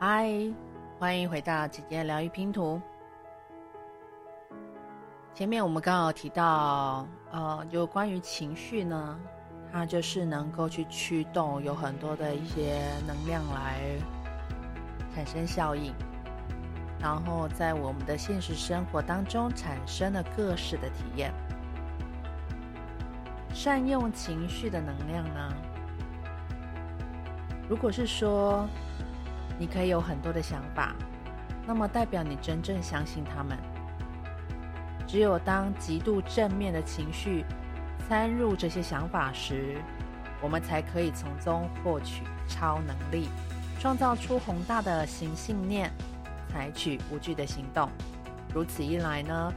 嗨，欢迎回到姐姐疗愈拼图。前面我们刚好提到，呃，就关于情绪呢，它就是能够去驱动有很多的一些能量来产生效应，然后在我们的现实生活当中产生了各式的体验。善用情绪的能量呢，如果是说，你可以有很多的想法，那么代表你真正相信他们。只有当极度正面的情绪参入这些想法时，我们才可以从中获取超能力，创造出宏大的新信念，采取无惧的行动。如此一来呢，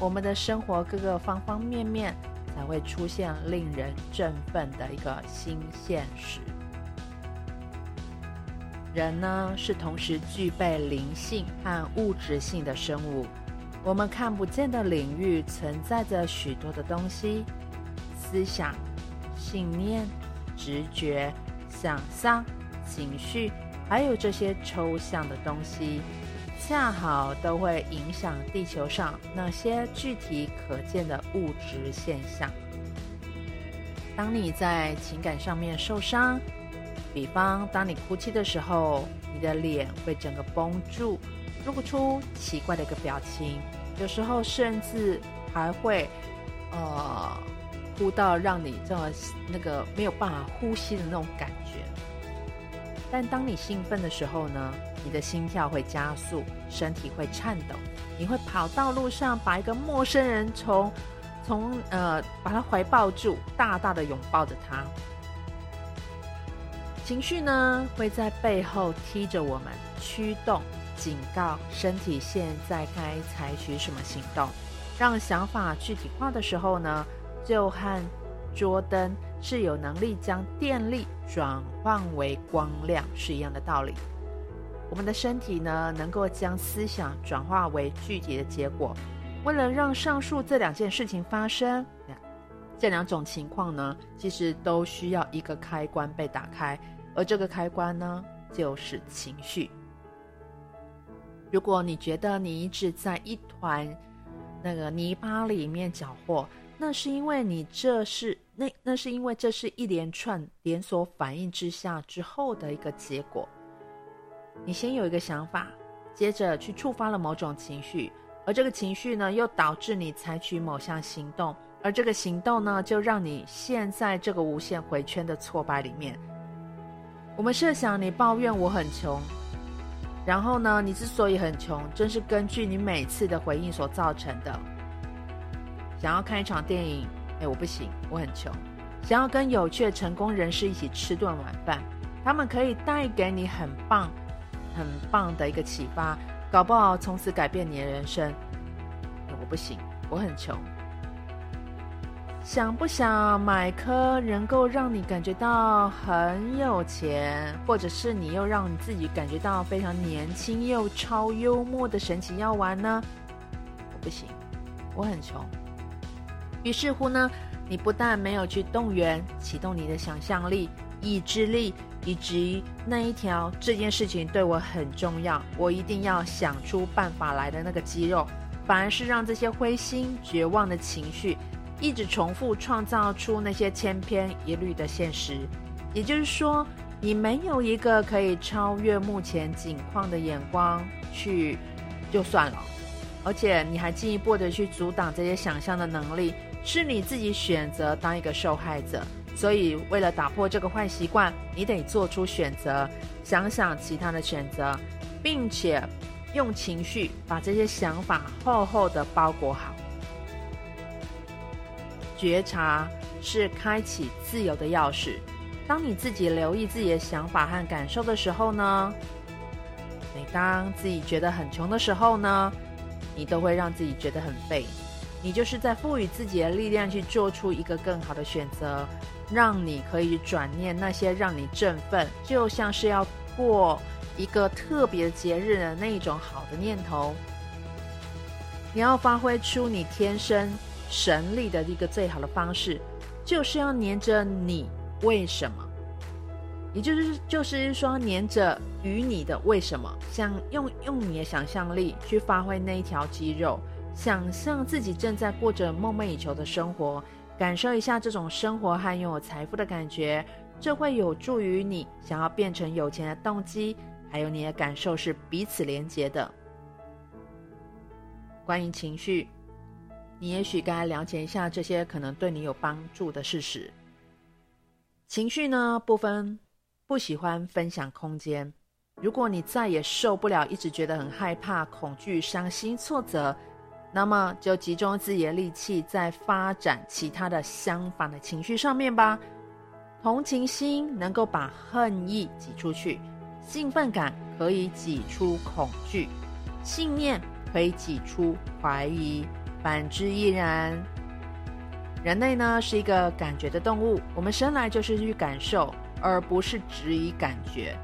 我们的生活各个方方面面才会出现令人振奋的一个新现实。人呢，是同时具备灵性和物质性的生物。我们看不见的领域存在着许多的东西，思想、信念、直觉、想象、情绪，还有这些抽象的东西，恰好都会影响地球上那些具体可见的物质现象。当你在情感上面受伤，比方，当你哭泣的时候，你的脸会整个绷住，露出奇怪的一个表情，有时候甚至还会，呃，哭到让你这么那个没有办法呼吸的那种感觉。但当你兴奋的时候呢，你的心跳会加速，身体会颤抖，你会跑到路上，把一个陌生人从从呃把他怀抱住，大大的拥抱着他。情绪呢，会在背后踢着我们，驱动、警告身体现在该采取什么行动。让想法具体化的时候呢，就和桌灯是有能力将电力转换为光亮是一样的道理。我们的身体呢，能够将思想转化为具体的结果。为了让上述这两件事情发生，这两种情况呢，其实都需要一个开关被打开。而这个开关呢，就是情绪。如果你觉得你一直在一团那个泥巴里面搅和，那是因为你这是那那是因为这是一连串连锁反应之下之后的一个结果。你先有一个想法，接着去触发了某种情绪，而这个情绪呢，又导致你采取某项行动，而这个行动呢，就让你陷在这个无限回圈的挫败里面。我们设想你抱怨我很穷，然后呢，你之所以很穷，正是根据你每次的回应所造成的。想要看一场电影，哎，我不行，我很穷。想要跟有趣的成功人士一起吃顿晚饭，他们可以带给你很棒、很棒的一个启发，搞不好从此改变你的人生。我不行，我很穷。想不想买颗能够让你感觉到很有钱，或者是你又让你自己感觉到非常年轻又超幽默的神奇药丸呢？我不行，我很穷。于是乎呢，你不但没有去动员、启动你的想象力、意志力，以及那一条这件事情对我很重要，我一定要想出办法来的那个肌肉，反而是让这些灰心绝望的情绪。一直重复创造出那些千篇一律的现实，也就是说，你没有一个可以超越目前境况的眼光去就算了，而且你还进一步的去阻挡这些想象的能力，是你自己选择当一个受害者。所以，为了打破这个坏习惯，你得做出选择，想想其他的选择，并且用情绪把这些想法厚厚的包裹好。觉察是开启自由的钥匙。当你自己留意自己的想法和感受的时候呢，每当自己觉得很穷的时候呢，你都会让自己觉得很废。你就是在赋予自己的力量去做出一个更好的选择，让你可以转念那些让你振奋，就像是要过一个特别节日的那一种好的念头。你要发挥出你天生。神力的一个最好的方式，就是要黏着你为什么，也就是就是说，黏着与你的为什么，想用用你的想象力去发挥那一条肌肉，想象自己正在过着梦寐以求的生活，感受一下这种生活和拥有财富的感觉，这会有助于你想要变成有钱的动机，还有你的感受是彼此连结的。关于情绪，你也许该了解一下这些可能对你有帮助的事实。情绪呢，不分不喜欢分享空间。如果你再也受不了，一直觉得很害怕、恐惧、伤心、挫折，那么就集中自己的力气，在发展其他的相反的情绪上面吧。同情心能够把恨意挤出去，兴奋感可以挤出恐惧，信念可以挤出怀疑，反之亦然。人类呢，是一个感觉的动物，我们生来就是去感受，而不是只以感觉。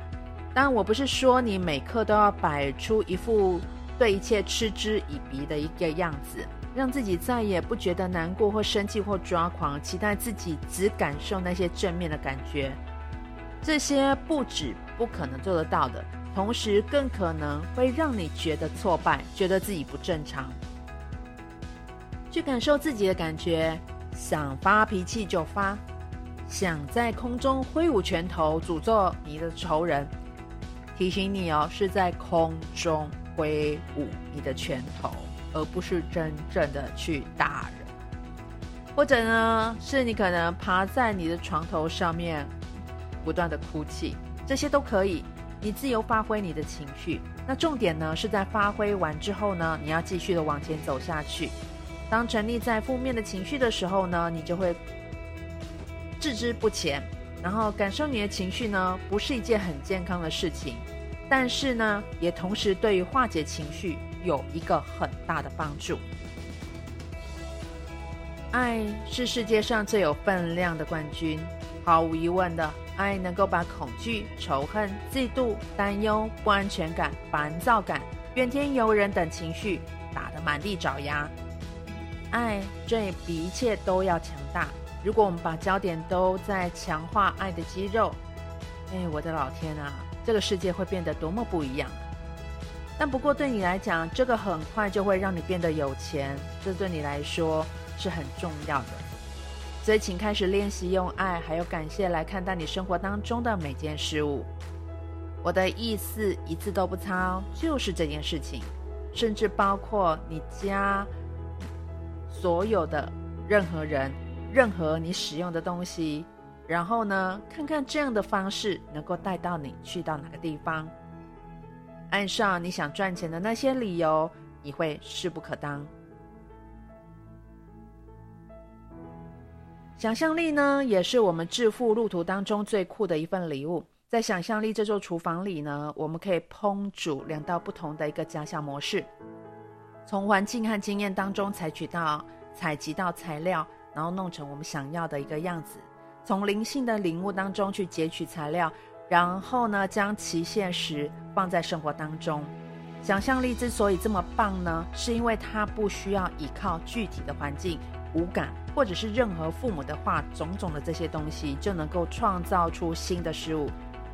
但我不是说你每刻都要摆出一副对一切嗤之以鼻的一个样子，让自己再也不觉得难过或生气或抓狂，期待自己只感受那些正面的感觉。这些不止不可能做得到的，同时更可能会让你觉得挫败，觉得自己不正常。去感受自己的感觉。想发脾气就发，想在空中挥舞拳头诅咒你的仇人，提醒你哦，是在空中挥舞你的拳头，而不是真正的去打人。或者呢，是你可能爬在你的床头上面，不断的哭泣，这些都可以，你自由发挥你的情绪。那重点呢，是在发挥完之后呢，你要继续的往前走下去。当沉溺在负面的情绪的时候呢，你就会置之不前，然后感受你的情绪呢，不是一件很健康的事情，但是呢，也同时对于化解情绪有一个很大的帮助。爱是世界上最有分量的冠军，毫无疑问的，爱能够把恐惧、仇恨、嫉妒、担忧、不安全感、烦躁感、怨天尤人等情绪打得满地找牙。爱这比一切都要强大。如果我们把焦点都在强化爱的肌肉，哎，我的老天啊，这个世界会变得多么不一样！但不过对你来讲，这个很快就会让你变得有钱，这对你来说是很重要的。所以，请开始练习用爱还有感谢来看待你生活当中的每件事物。我的意思一字都不差哦，就是这件事情，甚至包括你家。所有的任何人，任何你使用的东西，然后呢，看看这样的方式能够带到你去到哪个地方。按上你想赚钱的那些理由，你会势不可当。想象力呢，也是我们致富路途当中最酷的一份礼物。在想象力这座厨房里呢，我们可以烹煮两道不同的一个家乡模式。从环境和经验当中采取到、采集到材料，然后弄成我们想要的一个样子。从灵性的领悟当中去截取材料，然后呢，将其现实放在生活当中。想象力之所以这么棒呢，是因为它不需要依靠具体的环境、五感，或者是任何父母的话，种种的这些东西，就能够创造出新的事物。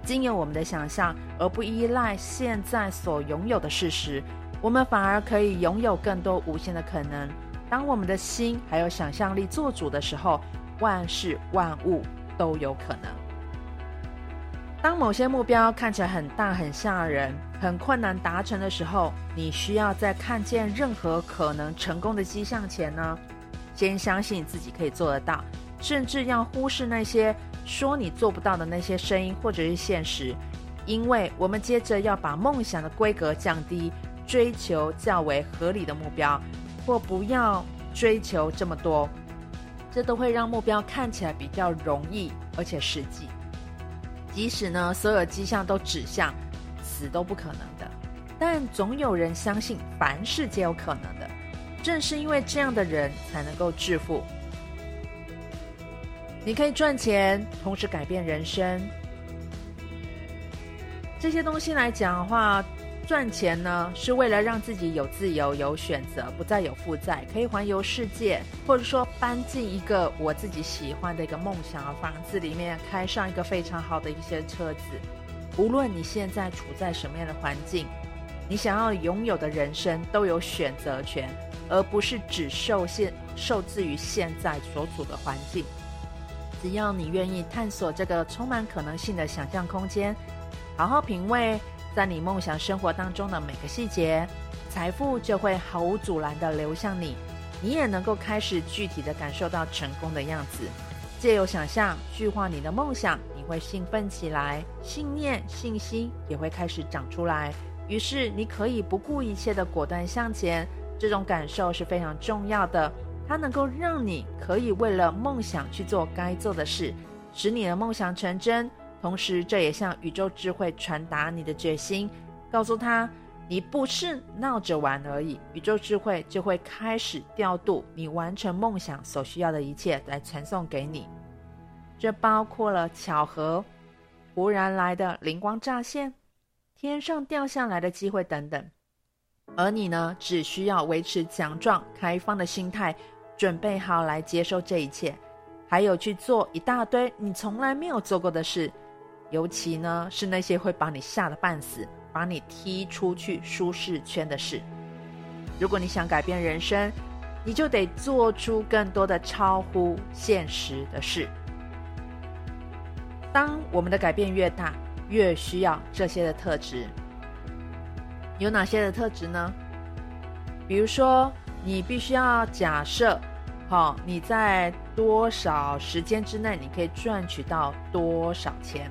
经由我们的想象，而不依赖现在所拥有的事实。我们反而可以拥有更多无限的可能。当我们的心还有想象力做主的时候，万事万物都有可能。当某些目标看起来很大、很吓人、很困难达成的时候，你需要在看见任何可能成功的迹象前呢，先相信自己可以做得到，甚至要忽视那些说你做不到的那些声音或者是现实，因为我们接着要把梦想的规格降低。追求较为合理的目标，或不要追求这么多，这都会让目标看起来比较容易，而且实际。即使呢，所有迹象都指向死都不可能的，但总有人相信凡事皆有可能的。正是因为这样的人才能够致富。你可以赚钱，同时改变人生。这些东西来讲的话。赚钱呢，是为了让自己有自由、有选择，不再有负债，可以环游世界，或者说搬进一个我自己喜欢的一个梦想的房子里面，开上一个非常好的一些车子。无论你现在处在什么样的环境，你想要拥有的人生都有选择权，而不是只受限、受制于现在所处的环境。只要你愿意探索这个充满可能性的想象空间，好好品味。在你梦想生活当中的每个细节，财富就会毫无阻拦地流向你，你也能够开始具体的感受到成功的样子。借由想象，具化你的梦想，你会兴奋起来，信念、信心也会开始长出来。于是，你可以不顾一切地果断向前。这种感受是非常重要的，它能够让你可以为了梦想去做该做的事，使你的梦想成真。同时，这也向宇宙智慧传达你的决心，告诉他你不是闹着玩而已。宇宙智慧就会开始调度你完成梦想所需要的一切来传送给你。这包括了巧合、忽然来的灵光乍现、天上掉下来的机会等等。而你呢，只需要维持强壮、开放的心态，准备好来接受这一切，还有去做一大堆你从来没有做过的事。尤其呢，是那些会把你吓得半死、把你踢出去舒适圈的事。如果你想改变人生，你就得做出更多的超乎现实的事。当我们的改变越大，越需要这些的特质。有哪些的特质呢？比如说，你必须要假设，好，你在多少时间之内，你可以赚取到多少钱。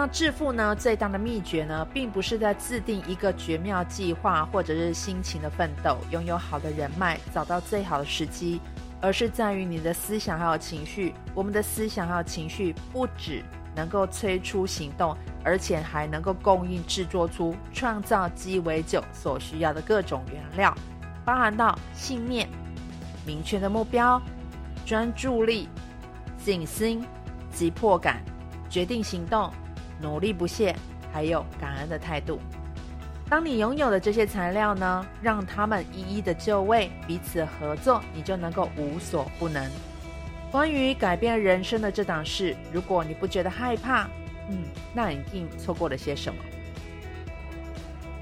那致富呢，最大的秘诀呢，并不是在制定一个绝妙计划，或者是辛勤的奋斗，拥有好的人脉，找到最好的时机，而是在于你的思想还有情绪。我们的思想还有情绪，不只能够催出行动，而且还能够供应制作出创造鸡尾酒所需要的各种原料，包含到信念、明确的目标、专注力、信心、急迫感、决定行动。努力不懈，还有感恩的态度。当你拥有了这些材料呢，让他们一一的就位，彼此合作，你就能够无所不能。关于改变人生的这档事，如果你不觉得害怕，嗯，那一定错过了些什么。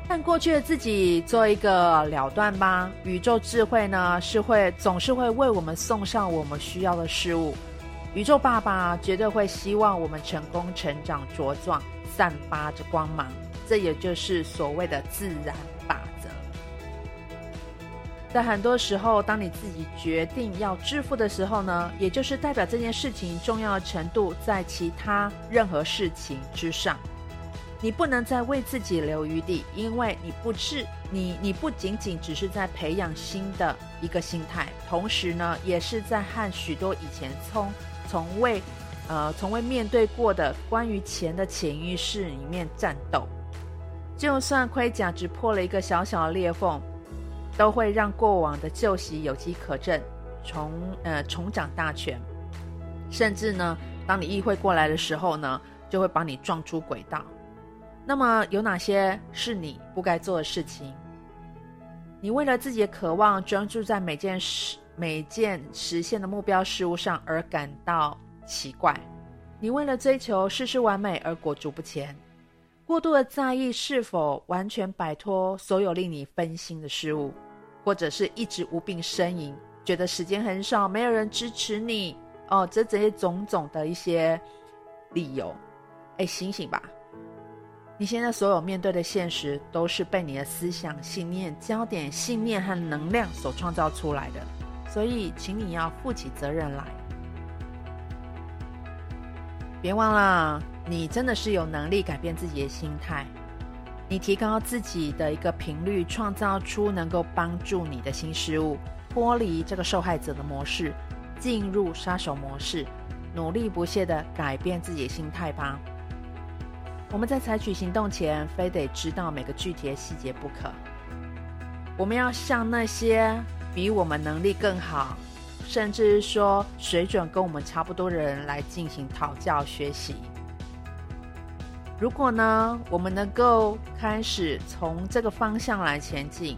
看过去的自己做一个了断吧。宇宙智慧呢，是会总是会为我们送上我们需要的事物。宇宙爸爸绝对会希望我们成功、成长、茁壮，散发着光芒。这也就是所谓的自然法则。在很多时候，当你自己决定要致富的时候呢，也就是代表这件事情重要程度在其他任何事情之上。你不能再为自己留余地，因为你不是你，你不仅仅只是在培养新的一个心态，同时呢，也是在和许多以前从从未，呃，从未面对过的关于钱的潜意识里面战斗，就算盔甲只破了一个小小的裂缝，都会让过往的旧习有机可乘，重呃重掌大权。甚至呢，当你意会过来的时候呢，就会把你撞出轨道。那么有哪些是你不该做的事情？你为了自己的渴望，专注在每件事。每件实现的目标事物上而感到奇怪，你为了追求事事完美而裹足不前，过度的在意是否完全摆脱所有令你分心的事物，或者是一直无病呻吟，觉得时间很少，没有人支持你哦，这这些种种的一些理由，哎，醒醒吧！你现在所有面对的现实，都是被你的思想、信念、焦点、信念和能量所创造出来的。所以，请你要负起责任来。别忘了，你真的是有能力改变自己的心态。你提高自己的一个频率，创造出能够帮助你的新事物，脱离这个受害者的模式，进入杀手模式，努力不懈地改变自己的心态吧。我们在采取行动前，非得知道每个具体的细节不可。我们要像那些。比我们能力更好，甚至说水准跟我们差不多的人来进行讨教学习。如果呢，我们能够开始从这个方向来前进，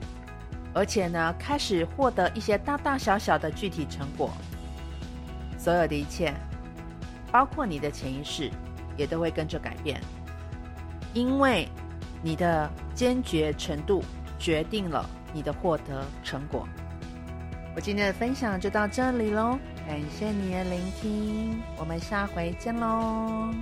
而且呢，开始获得一些大大小小的具体成果，所有的一切，包括你的潜意识，也都会跟着改变，因为你的坚决程度决定了你的获得成果。我今天的分享就到这里喽，感谢你的聆听，我们下回见喽。